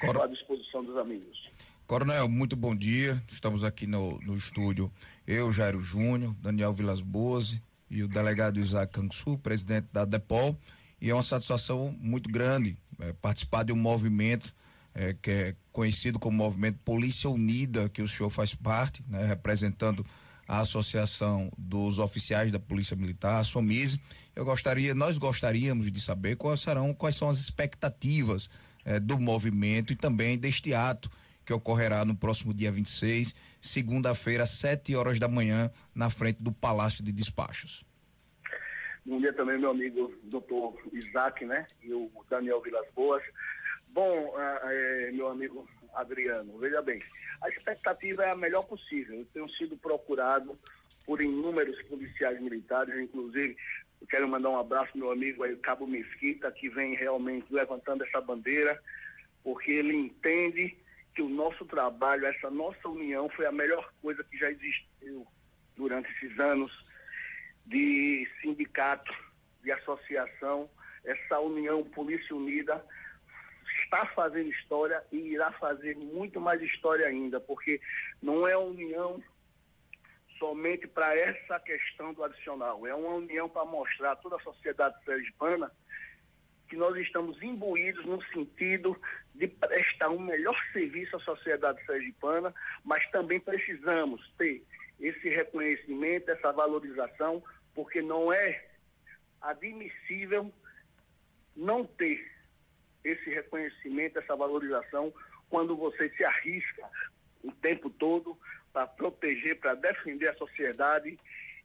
Cor... à disposição dos amigos. Coronel, muito bom dia. Estamos aqui no, no estúdio, eu, Jairo Júnior, Daniel Vilas Boas e o delegado Isaac Cansu, presidente da DEPOL. E é uma satisfação muito grande é, participar de um movimento é, que é conhecido como Movimento Polícia Unida, que o senhor faz parte, né, representando a Associação dos Oficiais da Polícia Militar, a SOMISE. Eu gostaria, nós gostaríamos de saber quais serão, quais são as expectativas eh, do movimento e também deste ato que ocorrerá no próximo dia 26, segunda-feira, às 7 horas da manhã, na frente do Palácio de Despachos. Bom dia também, meu amigo doutor Isaac, né? E o Daniel Vilas Boas. Bom, é, meu amigo Adriano, veja bem, a expectativa é a melhor possível. Eu tenho sido procurado por inúmeros policiais militares, inclusive quero mandar um abraço meu amigo aí, Cabo Mesquita, que vem realmente levantando essa bandeira, porque ele entende que o nosso trabalho, essa nossa união foi a melhor coisa que já existiu durante esses anos de sindicato, de associação, essa união Polícia Unida está fazendo história e irá fazer muito mais história ainda, porque não é a união somente para essa questão do adicional. É uma união para mostrar a toda a sociedade sergipana que nós estamos imbuídos no sentido de prestar um melhor serviço à sociedade sergipana, mas também precisamos ter esse reconhecimento, essa valorização, porque não é admissível não ter esse reconhecimento, essa valorização, quando você se arrisca o tempo todo para proteger, para defender a sociedade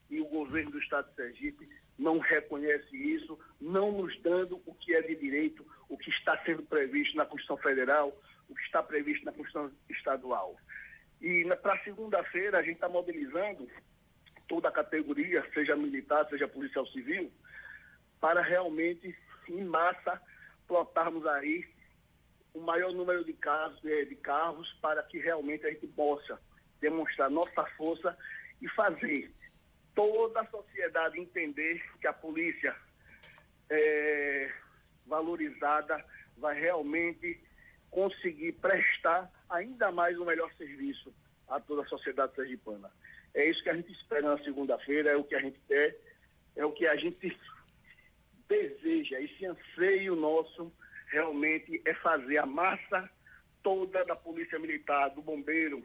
e o governo do Estado de Sergipe não reconhece isso, não nos dando o que é de direito, o que está sendo previsto na Constituição Federal, o que está previsto na Constituição Estadual. E para segunda-feira a gente está mobilizando toda a categoria, seja militar, seja policial civil, para realmente, em massa, plotarmos aí o maior número de, casos, de, de carros para que realmente a gente possa demonstrar nossa força e fazer toda a sociedade entender que a polícia é, valorizada vai realmente conseguir prestar ainda mais um melhor serviço a toda a sociedade sergipana. É isso que a gente espera na segunda-feira, é o que a gente quer, é o que a gente deseja, esse anseio nosso realmente é fazer a massa toda da Polícia Militar, do Bombeiro,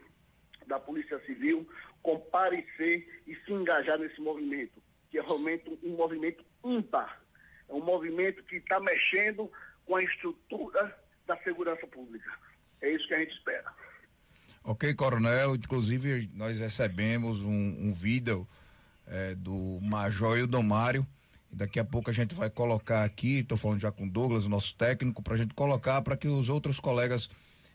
da Polícia Civil, comparecer e se engajar nesse movimento, que é realmente um movimento ímpar, é um movimento que está mexendo com a estrutura da segurança pública. É isso que a gente espera. Ok, Coronel. Inclusive, nós recebemos um, um vídeo é, do Major Ildomário. E daqui a pouco a gente vai colocar aqui, estou falando já com o Douglas, o nosso técnico, para a gente colocar para que os outros colegas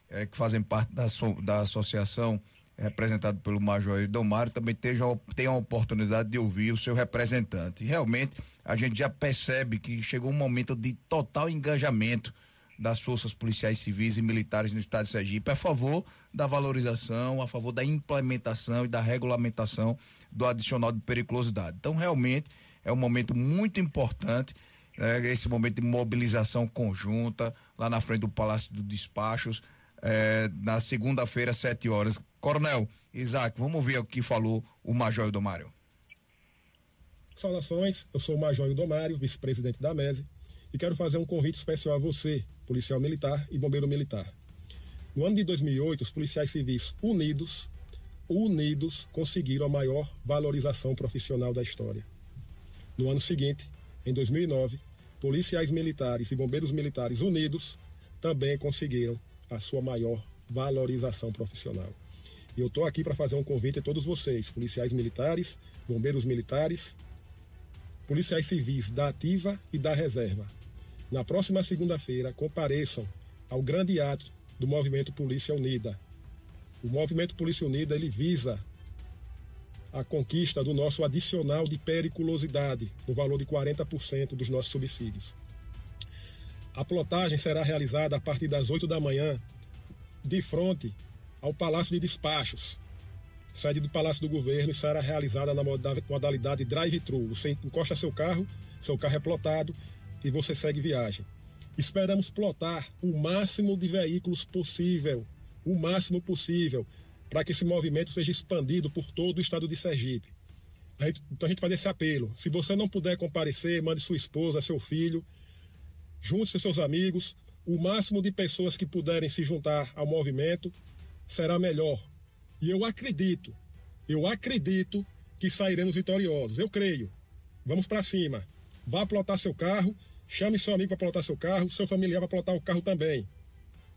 é, que fazem parte da, so, da associação representado pelo Major Ildomário também tenham, tenham a oportunidade de ouvir o seu representante. E realmente a gente já percebe que chegou um momento de total engajamento das forças policiais civis e militares no estado de Sergipe a favor da valorização, a favor da implementação e da regulamentação do adicional de periculosidade. Então, realmente, é um momento muito importante, né, esse momento de mobilização conjunta, lá na frente do Palácio dos Despachos, é, na segunda-feira, sete horas. Coronel Isaac, vamos ver o que falou o Major Domário. Saudações, eu sou o Major Domário, vice-presidente da MESE, e quero fazer um convite especial a você, policial militar e bombeiro militar. No ano de 2008, os policiais civis unidos, unidos, conseguiram a maior valorização profissional da história. No ano seguinte, em 2009, policiais militares e bombeiros militares unidos também conseguiram a sua maior valorização profissional. E eu estou aqui para fazer um convite a todos vocês, policiais militares, bombeiros militares, policiais civis da ativa e da reserva, na próxima segunda-feira, compareçam ao grande ato do Movimento Polícia Unida. O Movimento Polícia Unida ele visa a conquista do nosso adicional de periculosidade, no valor de 40% dos nossos subsídios. A plotagem será realizada a partir das 8 da manhã, de frente ao Palácio de Despachos, sede do Palácio do Governo, e será realizada na modalidade drive-thru. Você encosta seu carro, seu carro é plotado e você segue viagem. Esperamos plotar o máximo de veículos possível, o máximo possível, para que esse movimento seja expandido por todo o estado de Sergipe. A gente, então a gente faz esse apelo. Se você não puder comparecer, mande sua esposa, seu filho, junte-se seus amigos. O máximo de pessoas que puderem se juntar ao movimento será melhor. E eu acredito, eu acredito que sairemos vitoriosos. Eu creio. Vamos para cima. Vá plotar seu carro Chame seu amigo para plotar seu carro, seu familiar para plotar o carro também.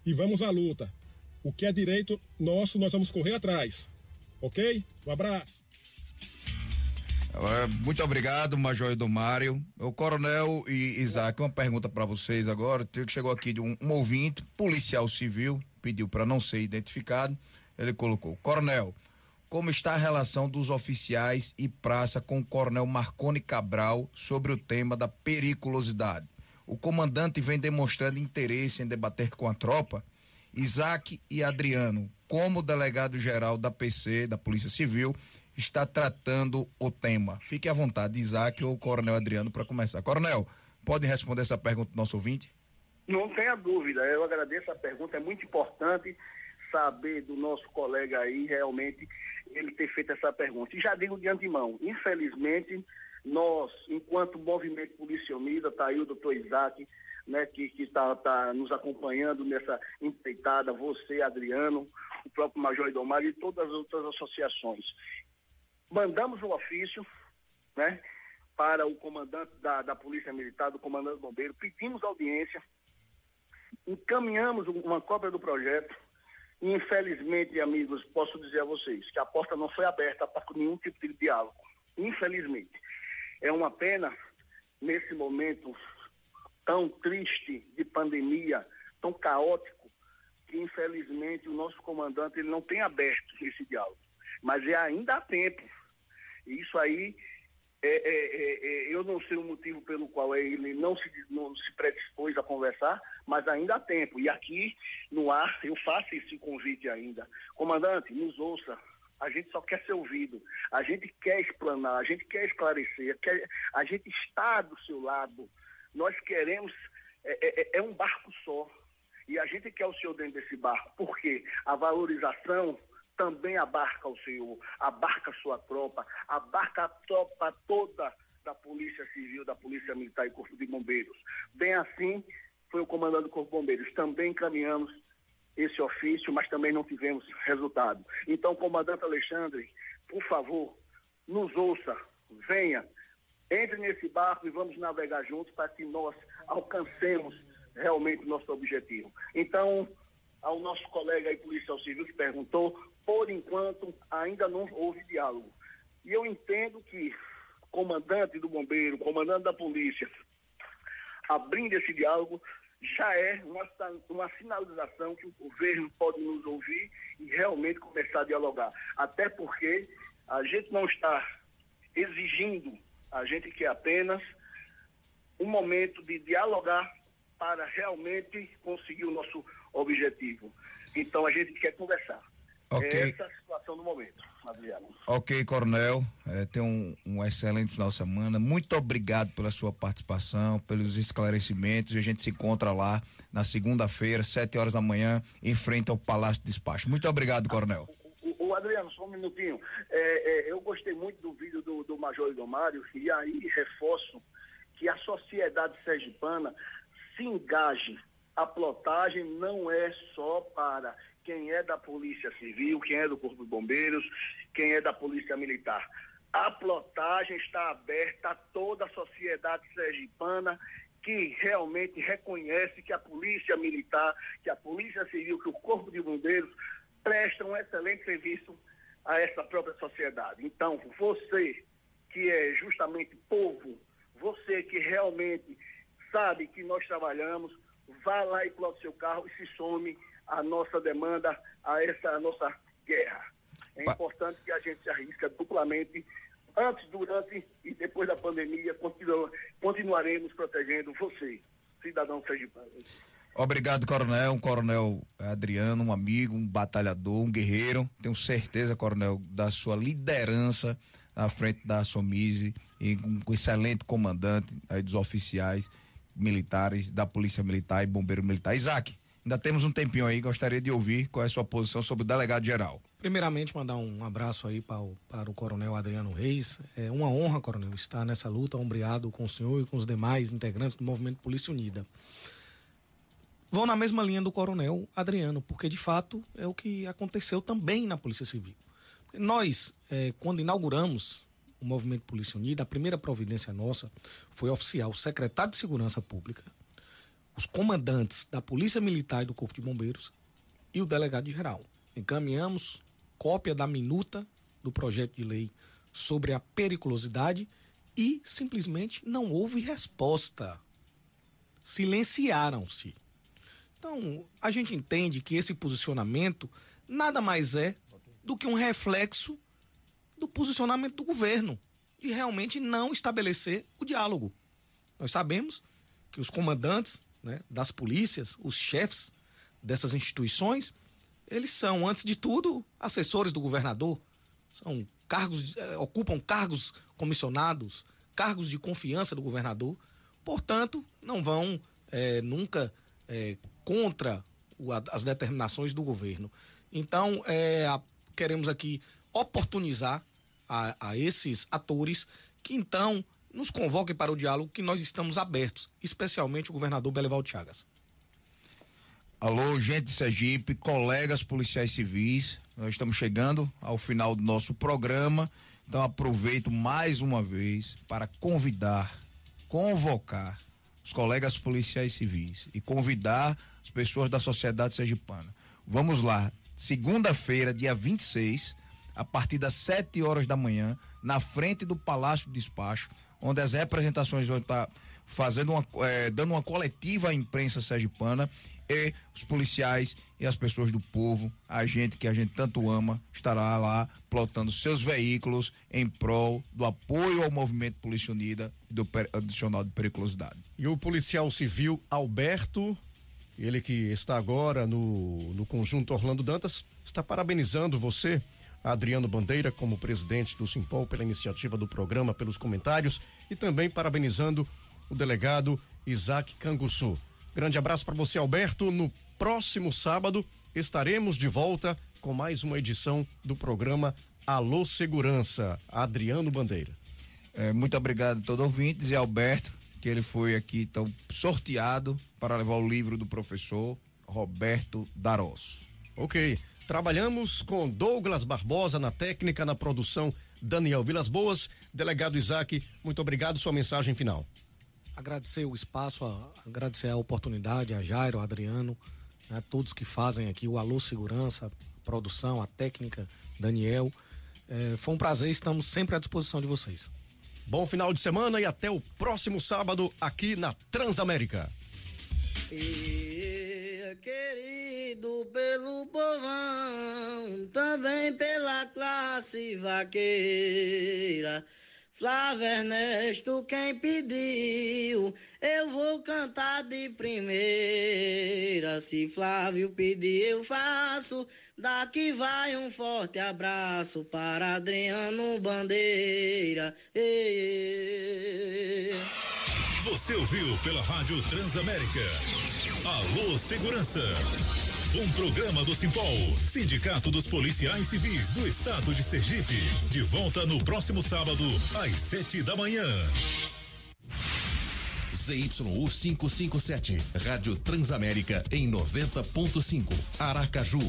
E vamos à luta. O que é direito nosso, nós vamos correr atrás. Ok? Um abraço. Muito obrigado, Major Mário. O Coronel e Isaac, uma pergunta para vocês agora. Chegou aqui de um, um ouvinte, policial civil, pediu para não ser identificado. Ele colocou: Coronel, como está a relação dos oficiais e praça com o coronel Marconi Cabral sobre o tema da periculosidade. O comandante vem demonstrando interesse em debater com a tropa. Isaac e Adriano, como delegado-geral da PC, da Polícia Civil, está tratando o tema. Fique à vontade, Isaac ou Coronel Adriano, para começar. Coronel, pode responder essa pergunta do nosso ouvinte? Não tenha dúvida, eu agradeço a pergunta, é muito importante saber do nosso colega aí realmente ele ter feito essa pergunta. E já digo de antemão, infelizmente, nós, enquanto movimento Polícia Unida, está aí o doutor Isaac, né, que está tá nos acompanhando nessa empreitada, você, Adriano, o próprio Major Idomar e todas as outras associações. Mandamos um ofício né, para o comandante da, da Polícia Militar, do comandante Bombeiro, pedimos audiência, encaminhamos uma cópia do projeto, Infelizmente, amigos, posso dizer a vocês que a porta não foi aberta para nenhum tipo de diálogo. Infelizmente. É uma pena, nesse momento tão triste de pandemia, tão caótico, que infelizmente o nosso comandante ele não tem aberto esse diálogo. Mas é ainda há tempo. E isso aí é, é, é, é, eu não sei o motivo pelo qual ele não se, não se predispôs a conversar, mas ainda há tempo. E aqui no ar eu faço esse convite ainda. Comandante, nos ouça. A gente só quer ser ouvido. A gente quer explanar, a gente quer esclarecer, quer, a gente está do seu lado. Nós queremos, é, é, é um barco só. E a gente quer o senhor dentro desse barco. Por quê? A valorização também abarca o senhor, abarca sua tropa, abarca a tropa toda da Polícia Civil, da Polícia Militar e Corpo de Bombeiros. Bem assim, foi o comandante do Corpo de Bombeiros. Também encaminhamos esse ofício, mas também não tivemos resultado. Então, comandante Alexandre, por favor, nos ouça, venha, entre nesse barco e vamos navegar juntos para que nós alcancemos realmente o nosso objetivo. Então, ao nosso colega aí, policial civil, que perguntou, por enquanto ainda não houve diálogo. E eu entendo que comandante do bombeiro, comandante da polícia, abrindo esse diálogo, já é uma, uma sinalização que o governo pode nos ouvir e realmente começar a dialogar. Até porque a gente não está exigindo, a gente quer apenas um momento de dialogar para realmente conseguir o nosso objetivo. Então a gente quer conversar. Okay. É essa a situação do momento, Adriano. Ok, Coronel. É, tenha um, um, excelente final de semana. Muito obrigado pela sua participação, pelos esclarecimentos. E a gente se encontra lá na segunda-feira, sete horas da manhã, em frente ao Palácio de Despacho. Muito obrigado, Coronel. O, o Adriano, só um minutinho. É, é, eu gostei muito do vídeo do, do Major Idomário e aí reforço que a sociedade sergipana se engaje. A plotagem não é só para quem é da Polícia Civil, quem é do Corpo de Bombeiros, quem é da Polícia Militar. A plotagem está aberta a toda a sociedade sergipana que realmente reconhece que a Polícia Militar, que a Polícia Civil, que o Corpo de Bombeiros prestam um excelente serviço a essa própria sociedade. Então, você que é justamente povo, você que realmente sabe que nós trabalhamos, vá lá e plote seu carro e se some a nossa demanda, a essa nossa guerra. É importante que a gente se arrisca duplamente antes, durante e depois da pandemia, continu continuaremos protegendo você, cidadão sergipano. Obrigado, coronel. Um coronel Adriano, um amigo, um batalhador, um guerreiro. Tenho certeza, coronel, da sua liderança à frente da Somise e um excelente comandante aí dos oficiais militares da Polícia Militar e Bombeiro Militar. Isaac, Ainda temos um tempinho aí, gostaria de ouvir qual é a sua posição sobre o delegado geral. Primeiramente, mandar um abraço aí para o, para o Coronel Adriano Reis. É uma honra, Coronel, estar nessa luta, ombreado com o senhor e com os demais integrantes do Movimento Polícia Unida. Vão na mesma linha do Coronel Adriano, porque de fato é o que aconteceu também na Polícia Civil. Nós, é, quando inauguramos o Movimento Polícia Unida, a primeira providência nossa foi oficiar o secretário de Segurança Pública, os comandantes da Polícia Militar e do Corpo de Bombeiros e o delegado geral. Encaminhamos cópia da minuta do projeto de lei sobre a periculosidade e simplesmente não houve resposta. Silenciaram-se. Então, a gente entende que esse posicionamento nada mais é do que um reflexo do posicionamento do governo, de realmente não estabelecer o diálogo. Nós sabemos que os comandantes né, das polícias, os chefes dessas instituições, eles são, antes de tudo, assessores do governador, são cargos, eh, ocupam cargos comissionados, cargos de confiança do governador, portanto, não vão eh, nunca eh, contra o, as determinações do governo. Então, a, queremos aqui oportunizar a, a esses atores que então nos convoquem para o diálogo que nós estamos abertos, especialmente o governador Belival Chagas. Alô, gente de Sergipe, colegas policiais civis, nós estamos chegando ao final do nosso programa, então aproveito mais uma vez para convidar, convocar os colegas policiais civis e convidar as pessoas da sociedade sergipana. Vamos lá, segunda-feira, dia 26, a partir das 7 horas da manhã, na frente do Palácio de Despacho, onde as representações vão estar fazendo uma, é, dando uma coletiva à imprensa sergipana e os policiais e as pessoas do povo, a gente que a gente tanto ama, estará lá plotando seus veículos em prol do apoio ao movimento Polícia Unida do adicional de periculosidade. E o policial civil Alberto, ele que está agora no, no conjunto Orlando Dantas, está parabenizando você Adriano Bandeira como presidente do Simpol pela iniciativa do programa, pelos comentários e também parabenizando o delegado Isaac Canguçu. Grande abraço para você, Alberto. No próximo sábado estaremos de volta com mais uma edição do programa Alô Segurança. Adriano Bandeira. É, muito obrigado a todos os ouvintes e Alberto, que ele foi aqui tão sorteado para levar o livro do professor Roberto Darós. Ok. Trabalhamos com Douglas Barbosa na técnica, na produção, Daniel Vilas Boas. Delegado Isaac, muito obrigado. Sua mensagem final. Agradecer o espaço, a, agradecer a oportunidade, a Jairo, a Adriano, né, todos que fazem aqui o Alô Segurança, a produção, a técnica, Daniel. É, foi um prazer, estamos sempre à disposição de vocês. Bom final de semana e até o próximo sábado aqui na Transamérica. E, querido pelo povão, também pela classe vaqueira. Flávio Ernesto, quem pediu, eu vou cantar de primeira. Se Flávio pedir, eu faço. Daqui vai um forte abraço para Adriano Bandeira. Ei, Você ouviu pela Rádio Transamérica. Alô Segurança. Um programa do Simpol, Sindicato dos Policiais Civis do Estado de Sergipe. De volta no próximo sábado, às sete da manhã. ZYU 557, Rádio Transamérica em 90.5, Aracaju.